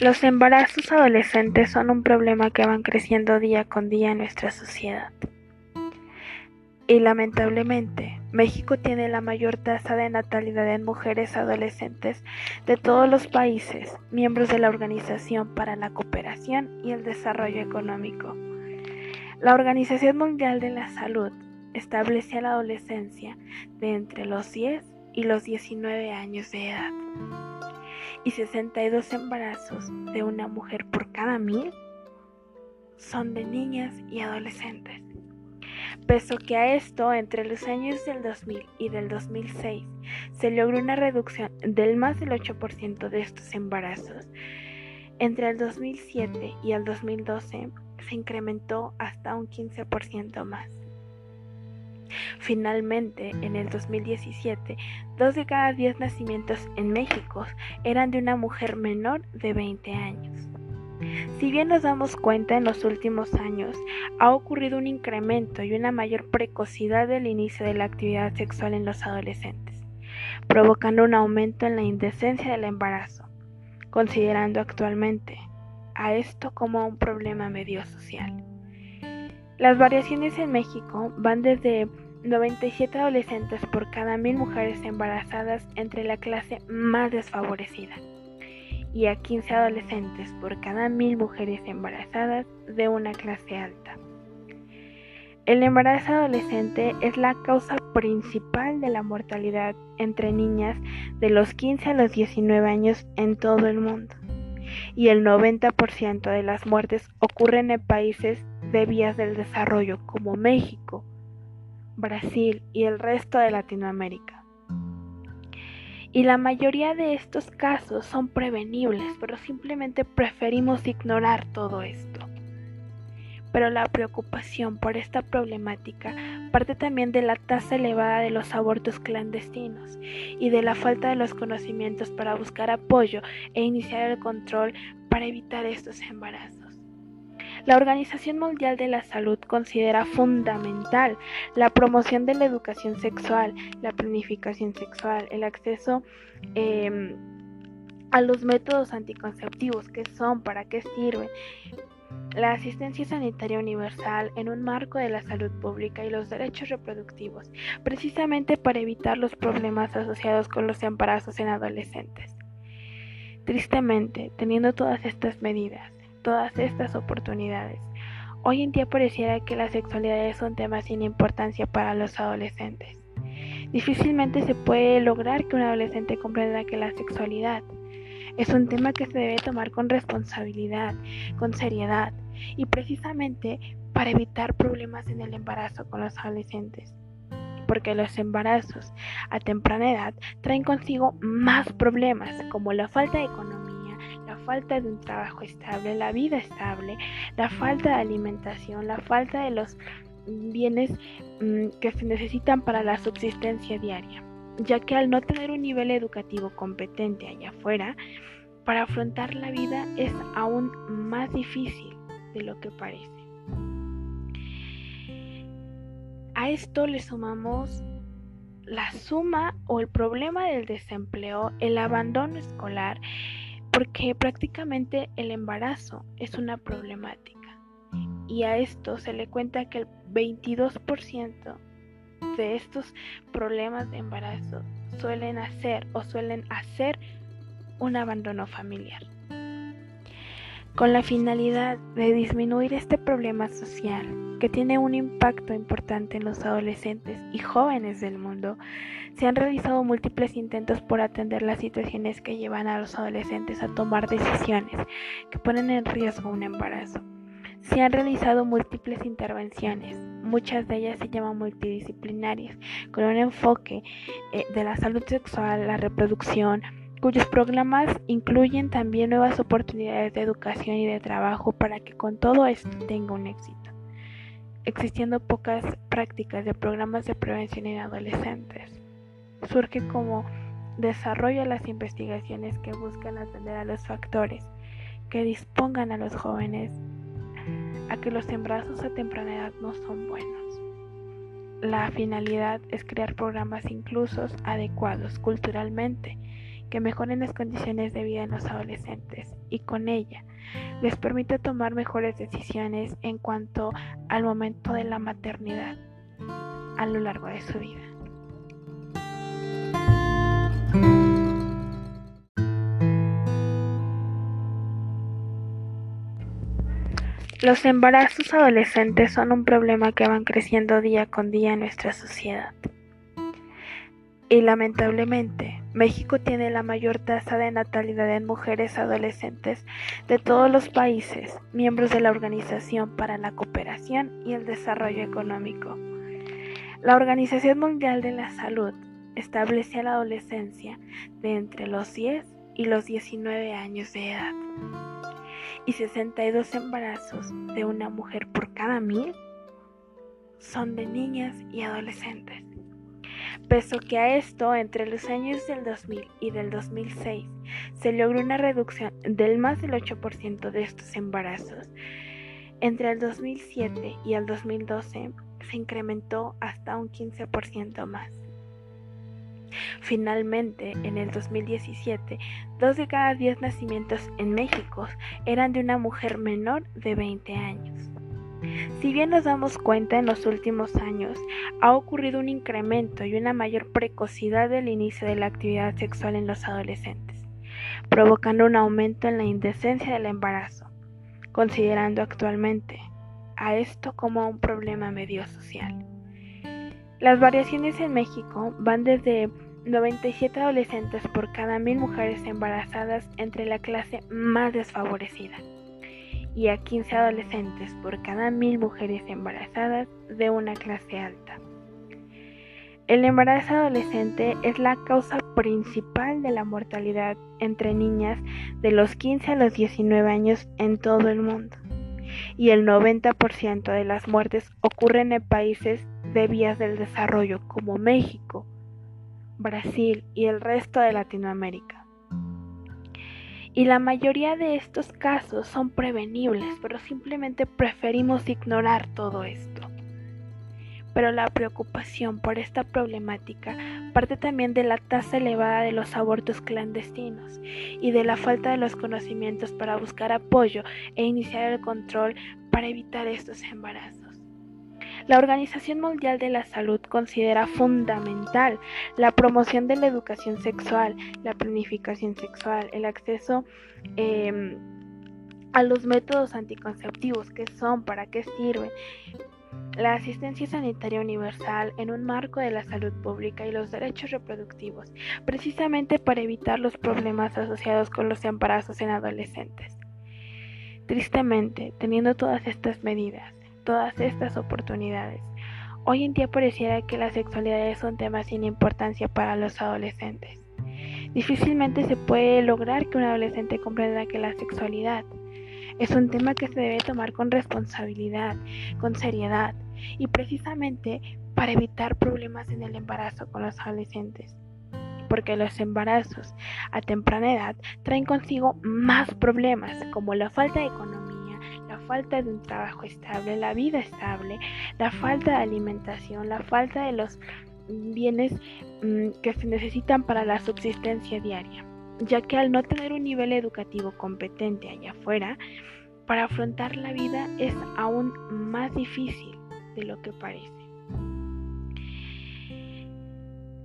Los embarazos adolescentes son un problema que van creciendo día con día en nuestra sociedad. Y lamentablemente, México tiene la mayor tasa de natalidad en mujeres adolescentes de todos los países miembros de la Organización para la Cooperación y el Desarrollo Económico. La Organización Mundial de la Salud establece a la adolescencia de entre los 10 y los 19 años de edad y 62 embarazos de una mujer por cada mil son de niñas y adolescentes. Pese que a esto, entre los años del 2000 y del 2006, se logró una reducción del más del 8% de estos embarazos. Entre el 2007 y el 2012 se incrementó hasta un 15% más. Finalmente, en el 2017, dos de cada diez nacimientos en México eran de una mujer menor de 20 años. Si bien nos damos cuenta en los últimos años, ha ocurrido un incremento y una mayor precocidad del inicio de la actividad sexual en los adolescentes, provocando un aumento en la indecencia del embarazo, considerando actualmente a esto como un problema medio social. Las variaciones en México van desde 97 adolescentes por cada mil mujeres embarazadas entre la clase más desfavorecida y a 15 adolescentes por cada mil mujeres embarazadas de una clase alta. El embarazo adolescente es la causa principal de la mortalidad entre niñas de los 15 a los 19 años en todo el mundo y el 90% de las muertes ocurren en países de vías del desarrollo como México, Brasil y el resto de Latinoamérica. Y la mayoría de estos casos son prevenibles, pero simplemente preferimos ignorar todo esto. Pero la preocupación por esta problemática parte también de la tasa elevada de los abortos clandestinos y de la falta de los conocimientos para buscar apoyo e iniciar el control para evitar estos embarazos. La Organización Mundial de la Salud considera fundamental la promoción de la educación sexual, la planificación sexual, el acceso em, a los métodos anticonceptivos, qué son, para qué sirven, la asistencia sanitaria universal en un marco de la salud pública y los derechos reproductivos, precisamente para evitar los problemas asociados con los embarazos en adolescentes. Tristemente, teniendo todas estas medidas, todas estas oportunidades, hoy en día pareciera que la sexualidad es un tema sin importancia para los adolescentes. Difícilmente se puede lograr que un adolescente comprenda que la sexualidad es un tema que se debe tomar con responsabilidad, con seriedad y precisamente para evitar problemas en el embarazo con los adolescentes. Porque los embarazos a temprana edad traen consigo más problemas como la falta de economía, la falta de un trabajo estable, la vida estable, la falta de alimentación, la falta de los bienes mm, que se necesitan para la subsistencia diaria ya que al no tener un nivel educativo competente allá afuera, para afrontar la vida es aún más difícil de lo que parece. A esto le sumamos la suma o el problema del desempleo, el abandono escolar, porque prácticamente el embarazo es una problemática. Y a esto se le cuenta que el 22% de estos problemas de embarazo suelen hacer o suelen hacer un abandono familiar. Con la finalidad de disminuir este problema social que tiene un impacto importante en los adolescentes y jóvenes del mundo, se han realizado múltiples intentos por atender las situaciones que llevan a los adolescentes a tomar decisiones que ponen en riesgo un embarazo. Se han realizado múltiples intervenciones, muchas de ellas se llaman multidisciplinarias, con un enfoque eh, de la salud sexual, la reproducción, cuyos programas incluyen también nuevas oportunidades de educación y de trabajo para que con todo esto tenga un éxito. Existiendo pocas prácticas de programas de prevención en adolescentes, surge como desarrollo las investigaciones que buscan atender a los factores que dispongan a los jóvenes a que los embarazos a temprana edad no son buenos. La finalidad es crear programas inclusos adecuados culturalmente que mejoren las condiciones de vida en los adolescentes y con ella les permite tomar mejores decisiones en cuanto al momento de la maternidad a lo largo de su vida. Los embarazos adolescentes son un problema que van creciendo día con día en nuestra sociedad. Y lamentablemente, México tiene la mayor tasa de natalidad en mujeres adolescentes de todos los países miembros de la Organización para la Cooperación y el Desarrollo Económico. La Organización Mundial de la Salud establece a la adolescencia de entre los 10 y los 19 años de edad. Y 62 embarazos de una mujer por cada mil son de niñas y adolescentes. Peso que a esto, entre los años del 2000 y del 2006, se logró una reducción del más del 8% de estos embarazos. Entre el 2007 y el 2012 se incrementó hasta un 15% más. Finalmente, en el 2017, dos de cada diez nacimientos en México eran de una mujer menor de 20 años. Si bien nos damos cuenta en los últimos años, ha ocurrido un incremento y una mayor precocidad del inicio de la actividad sexual en los adolescentes, provocando un aumento en la indecencia del embarazo, considerando actualmente a esto como un problema medio social. Las variaciones en México van desde 97 adolescentes por cada mil mujeres embarazadas entre la clase más desfavorecida y a 15 adolescentes por cada mil mujeres embarazadas de una clase alta. El embarazo adolescente es la causa principal de la mortalidad entre niñas de los 15 a los 19 años en todo el mundo. Y el 90% de las muertes ocurren en países de vías del desarrollo como México, Brasil y el resto de Latinoamérica. Y la mayoría de estos casos son prevenibles, pero simplemente preferimos ignorar todo esto. Pero la preocupación por esta problemática parte también de la tasa elevada de los abortos clandestinos y de la falta de los conocimientos para buscar apoyo e iniciar el control para evitar estos embarazos. La Organización Mundial de la Salud considera fundamental la promoción de la educación sexual, la planificación sexual, el acceso em, a los métodos anticonceptivos, qué son, para qué sirven, la asistencia sanitaria universal en un marco de la salud pública y los derechos reproductivos, precisamente para evitar los problemas asociados con los embarazos en adolescentes. Tristemente, teniendo todas estas medidas, todas estas oportunidades. Hoy en día pareciera que la sexualidad es un tema sin importancia para los adolescentes. Difícilmente se puede lograr que un adolescente comprenda que la sexualidad es un tema que se debe tomar con responsabilidad, con seriedad y precisamente para evitar problemas en el embarazo con los adolescentes. Porque los embarazos a temprana edad traen consigo más problemas como la falta de economía falta de un trabajo estable, la vida estable, la falta de alimentación, la falta de los bienes mm, que se necesitan para la subsistencia diaria, ya que al no tener un nivel educativo competente allá afuera, para afrontar la vida es aún más difícil de lo que parece.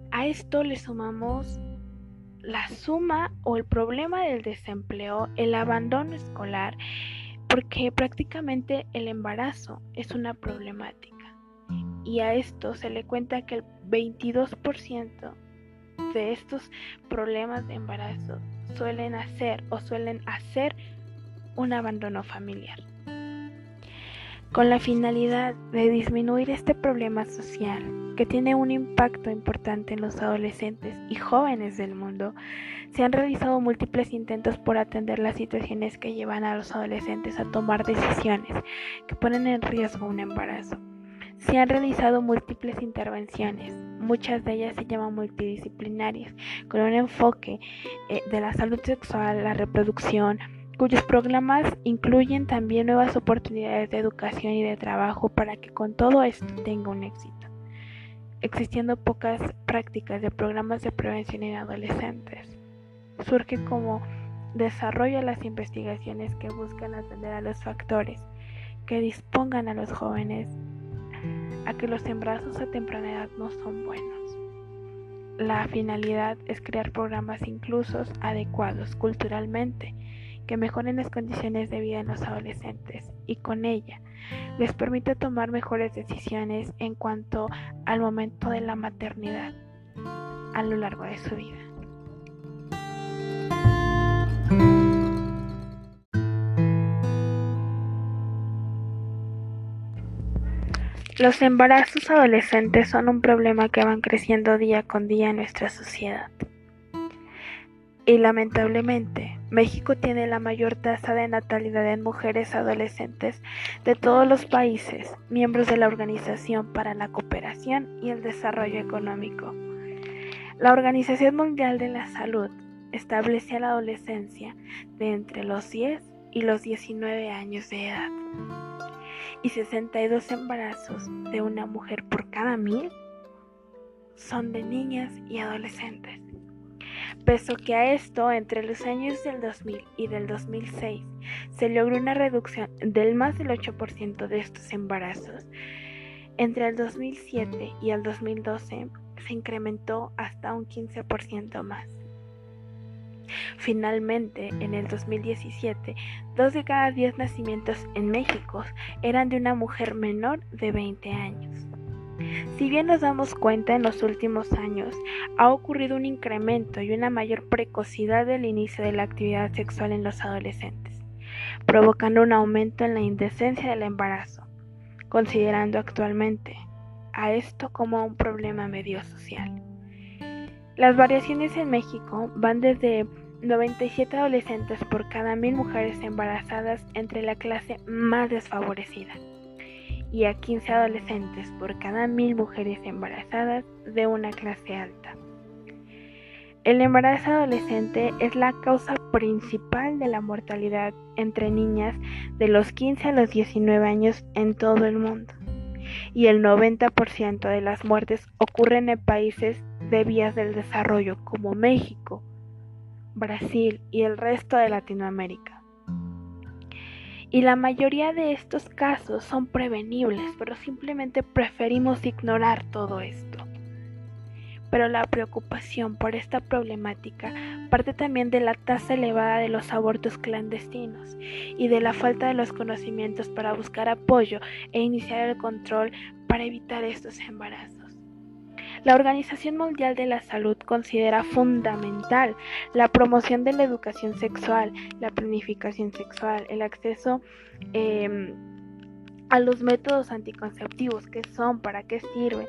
A esto le sumamos la suma o el problema del desempleo, el abandono escolar, porque prácticamente el embarazo es una problemática y a esto se le cuenta que el 22% de estos problemas de embarazo suelen hacer o suelen hacer un abandono familiar. Con la finalidad de disminuir este problema social que tiene un impacto importante en los adolescentes y jóvenes del mundo, se han realizado múltiples intentos por atender las situaciones que llevan a los adolescentes a tomar decisiones que ponen en riesgo un embarazo. Se han realizado múltiples intervenciones, muchas de ellas se llaman multidisciplinarias, con un enfoque eh, de la salud sexual, la reproducción, cuyos programas incluyen también nuevas oportunidades de educación y de trabajo para que con todo esto tenga un éxito, existiendo pocas prácticas de programas de prevención en adolescentes. surge como desarrollo las investigaciones que buscan atender a los factores que dispongan a los jóvenes a que los embarazos a temprana edad no son buenos. La finalidad es crear programas inclusos adecuados culturalmente que mejoren las condiciones de vida en los adolescentes y con ella les permite tomar mejores decisiones en cuanto al momento de la maternidad a lo largo de su vida. Los embarazos adolescentes son un problema que van creciendo día con día en nuestra sociedad. Y lamentablemente, México tiene la mayor tasa de natalidad en mujeres adolescentes de todos los países miembros de la Organización para la Cooperación y el Desarrollo Económico. La Organización Mundial de la Salud establece a la adolescencia de entre los 10 y los 19 años de edad y 62 embarazos de una mujer por cada mil son de niñas y adolescentes. Peso que a esto, entre los años del 2000 y del 2006, se logró una reducción del más del 8% de estos embarazos. Entre el 2007 y el 2012 se incrementó hasta un 15% más. Finalmente, en el 2017, dos de cada diez nacimientos en México eran de una mujer menor de 20 años. Si bien nos damos cuenta en los últimos años, ha ocurrido un incremento y una mayor precocidad del inicio de la actividad sexual en los adolescentes, provocando un aumento en la indecencia del embarazo, considerando actualmente a esto como un problema medio social. Las variaciones en México van desde 97 adolescentes por cada mil mujeres embarazadas entre la clase más desfavorecida y a 15 adolescentes por cada mil mujeres embarazadas de una clase alta. El embarazo adolescente es la causa principal de la mortalidad entre niñas de los 15 a los 19 años en todo el mundo y el 90% de las muertes ocurren en países de vías del desarrollo como México, Brasil y el resto de Latinoamérica. Y la mayoría de estos casos son prevenibles, pero simplemente preferimos ignorar todo esto. Pero la preocupación por esta problemática parte también de la tasa elevada de los abortos clandestinos y de la falta de los conocimientos para buscar apoyo e iniciar el control para evitar estos embarazos. La Organización Mundial de la Salud considera fundamental la promoción de la educación sexual, la planificación sexual, el acceso em, a los métodos anticonceptivos, qué son, para qué sirven,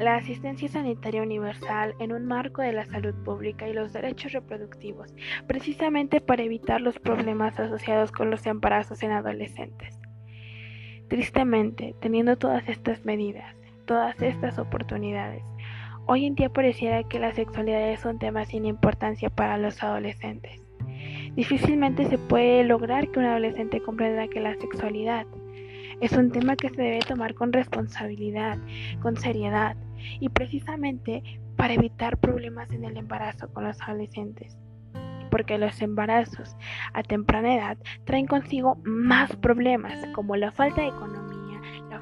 la asistencia sanitaria universal en un marco de la salud pública y los derechos reproductivos, precisamente para evitar los problemas asociados con los embarazos en adolescentes. Tristemente, teniendo todas estas medidas, todas estas oportunidades, hoy en día pareciera que la sexualidad es un tema sin importancia para los adolescentes. Difícilmente se puede lograr que un adolescente comprenda que la sexualidad es un tema que se debe tomar con responsabilidad, con seriedad y precisamente para evitar problemas en el embarazo con los adolescentes. Porque los embarazos a temprana edad traen consigo más problemas como la falta de economía,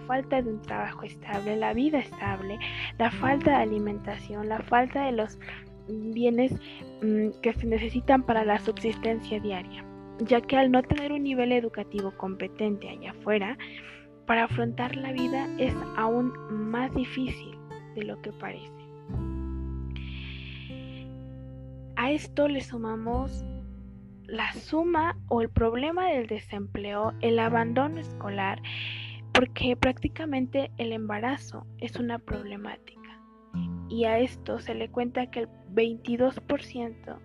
falta de un trabajo estable, la vida estable, la falta de alimentación, la falta de los bienes mm, que se necesitan para la subsistencia diaria ya que al no tener un nivel educativo competente allá afuera, para afrontar la vida es aún más difícil de lo que parece. A esto le sumamos la suma o el problema del desempleo, el abandono escolar, porque prácticamente el embarazo es una problemática. Y a esto se le cuenta que el 22%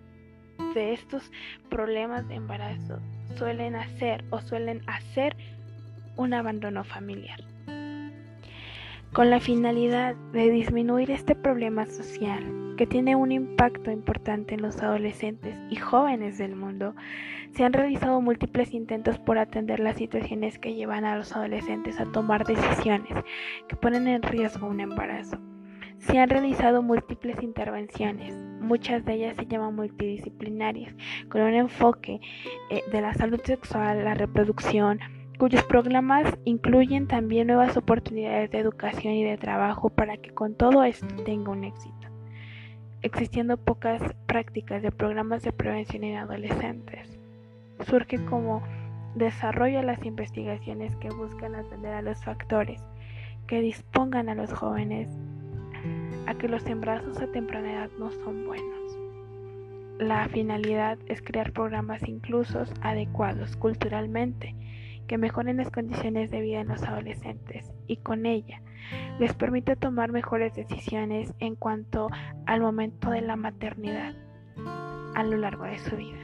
de estos problemas de embarazo suelen hacer o suelen hacer un abandono familiar. Con la finalidad de disminuir este problema social que tiene un impacto importante en los adolescentes y jóvenes del mundo, se han realizado múltiples intentos por atender las situaciones que llevan a los adolescentes a tomar decisiones que ponen en riesgo un embarazo. Se han realizado múltiples intervenciones, muchas de ellas se llaman multidisciplinarias, con un enfoque eh, de la salud sexual, la reproducción, cuyos programas incluyen también nuevas oportunidades de educación y de trabajo para que con todo esto tenga un éxito. Existiendo pocas prácticas de programas de prevención en adolescentes, surge como desarrollo las investigaciones que buscan atender a los factores que dispongan a los jóvenes a que los embarazos a temprana edad no son buenos. La finalidad es crear programas inclusos adecuados culturalmente que mejoren las condiciones de vida en los adolescentes y con ella les permite tomar mejores decisiones en cuanto al momento de la maternidad a lo largo de su vida.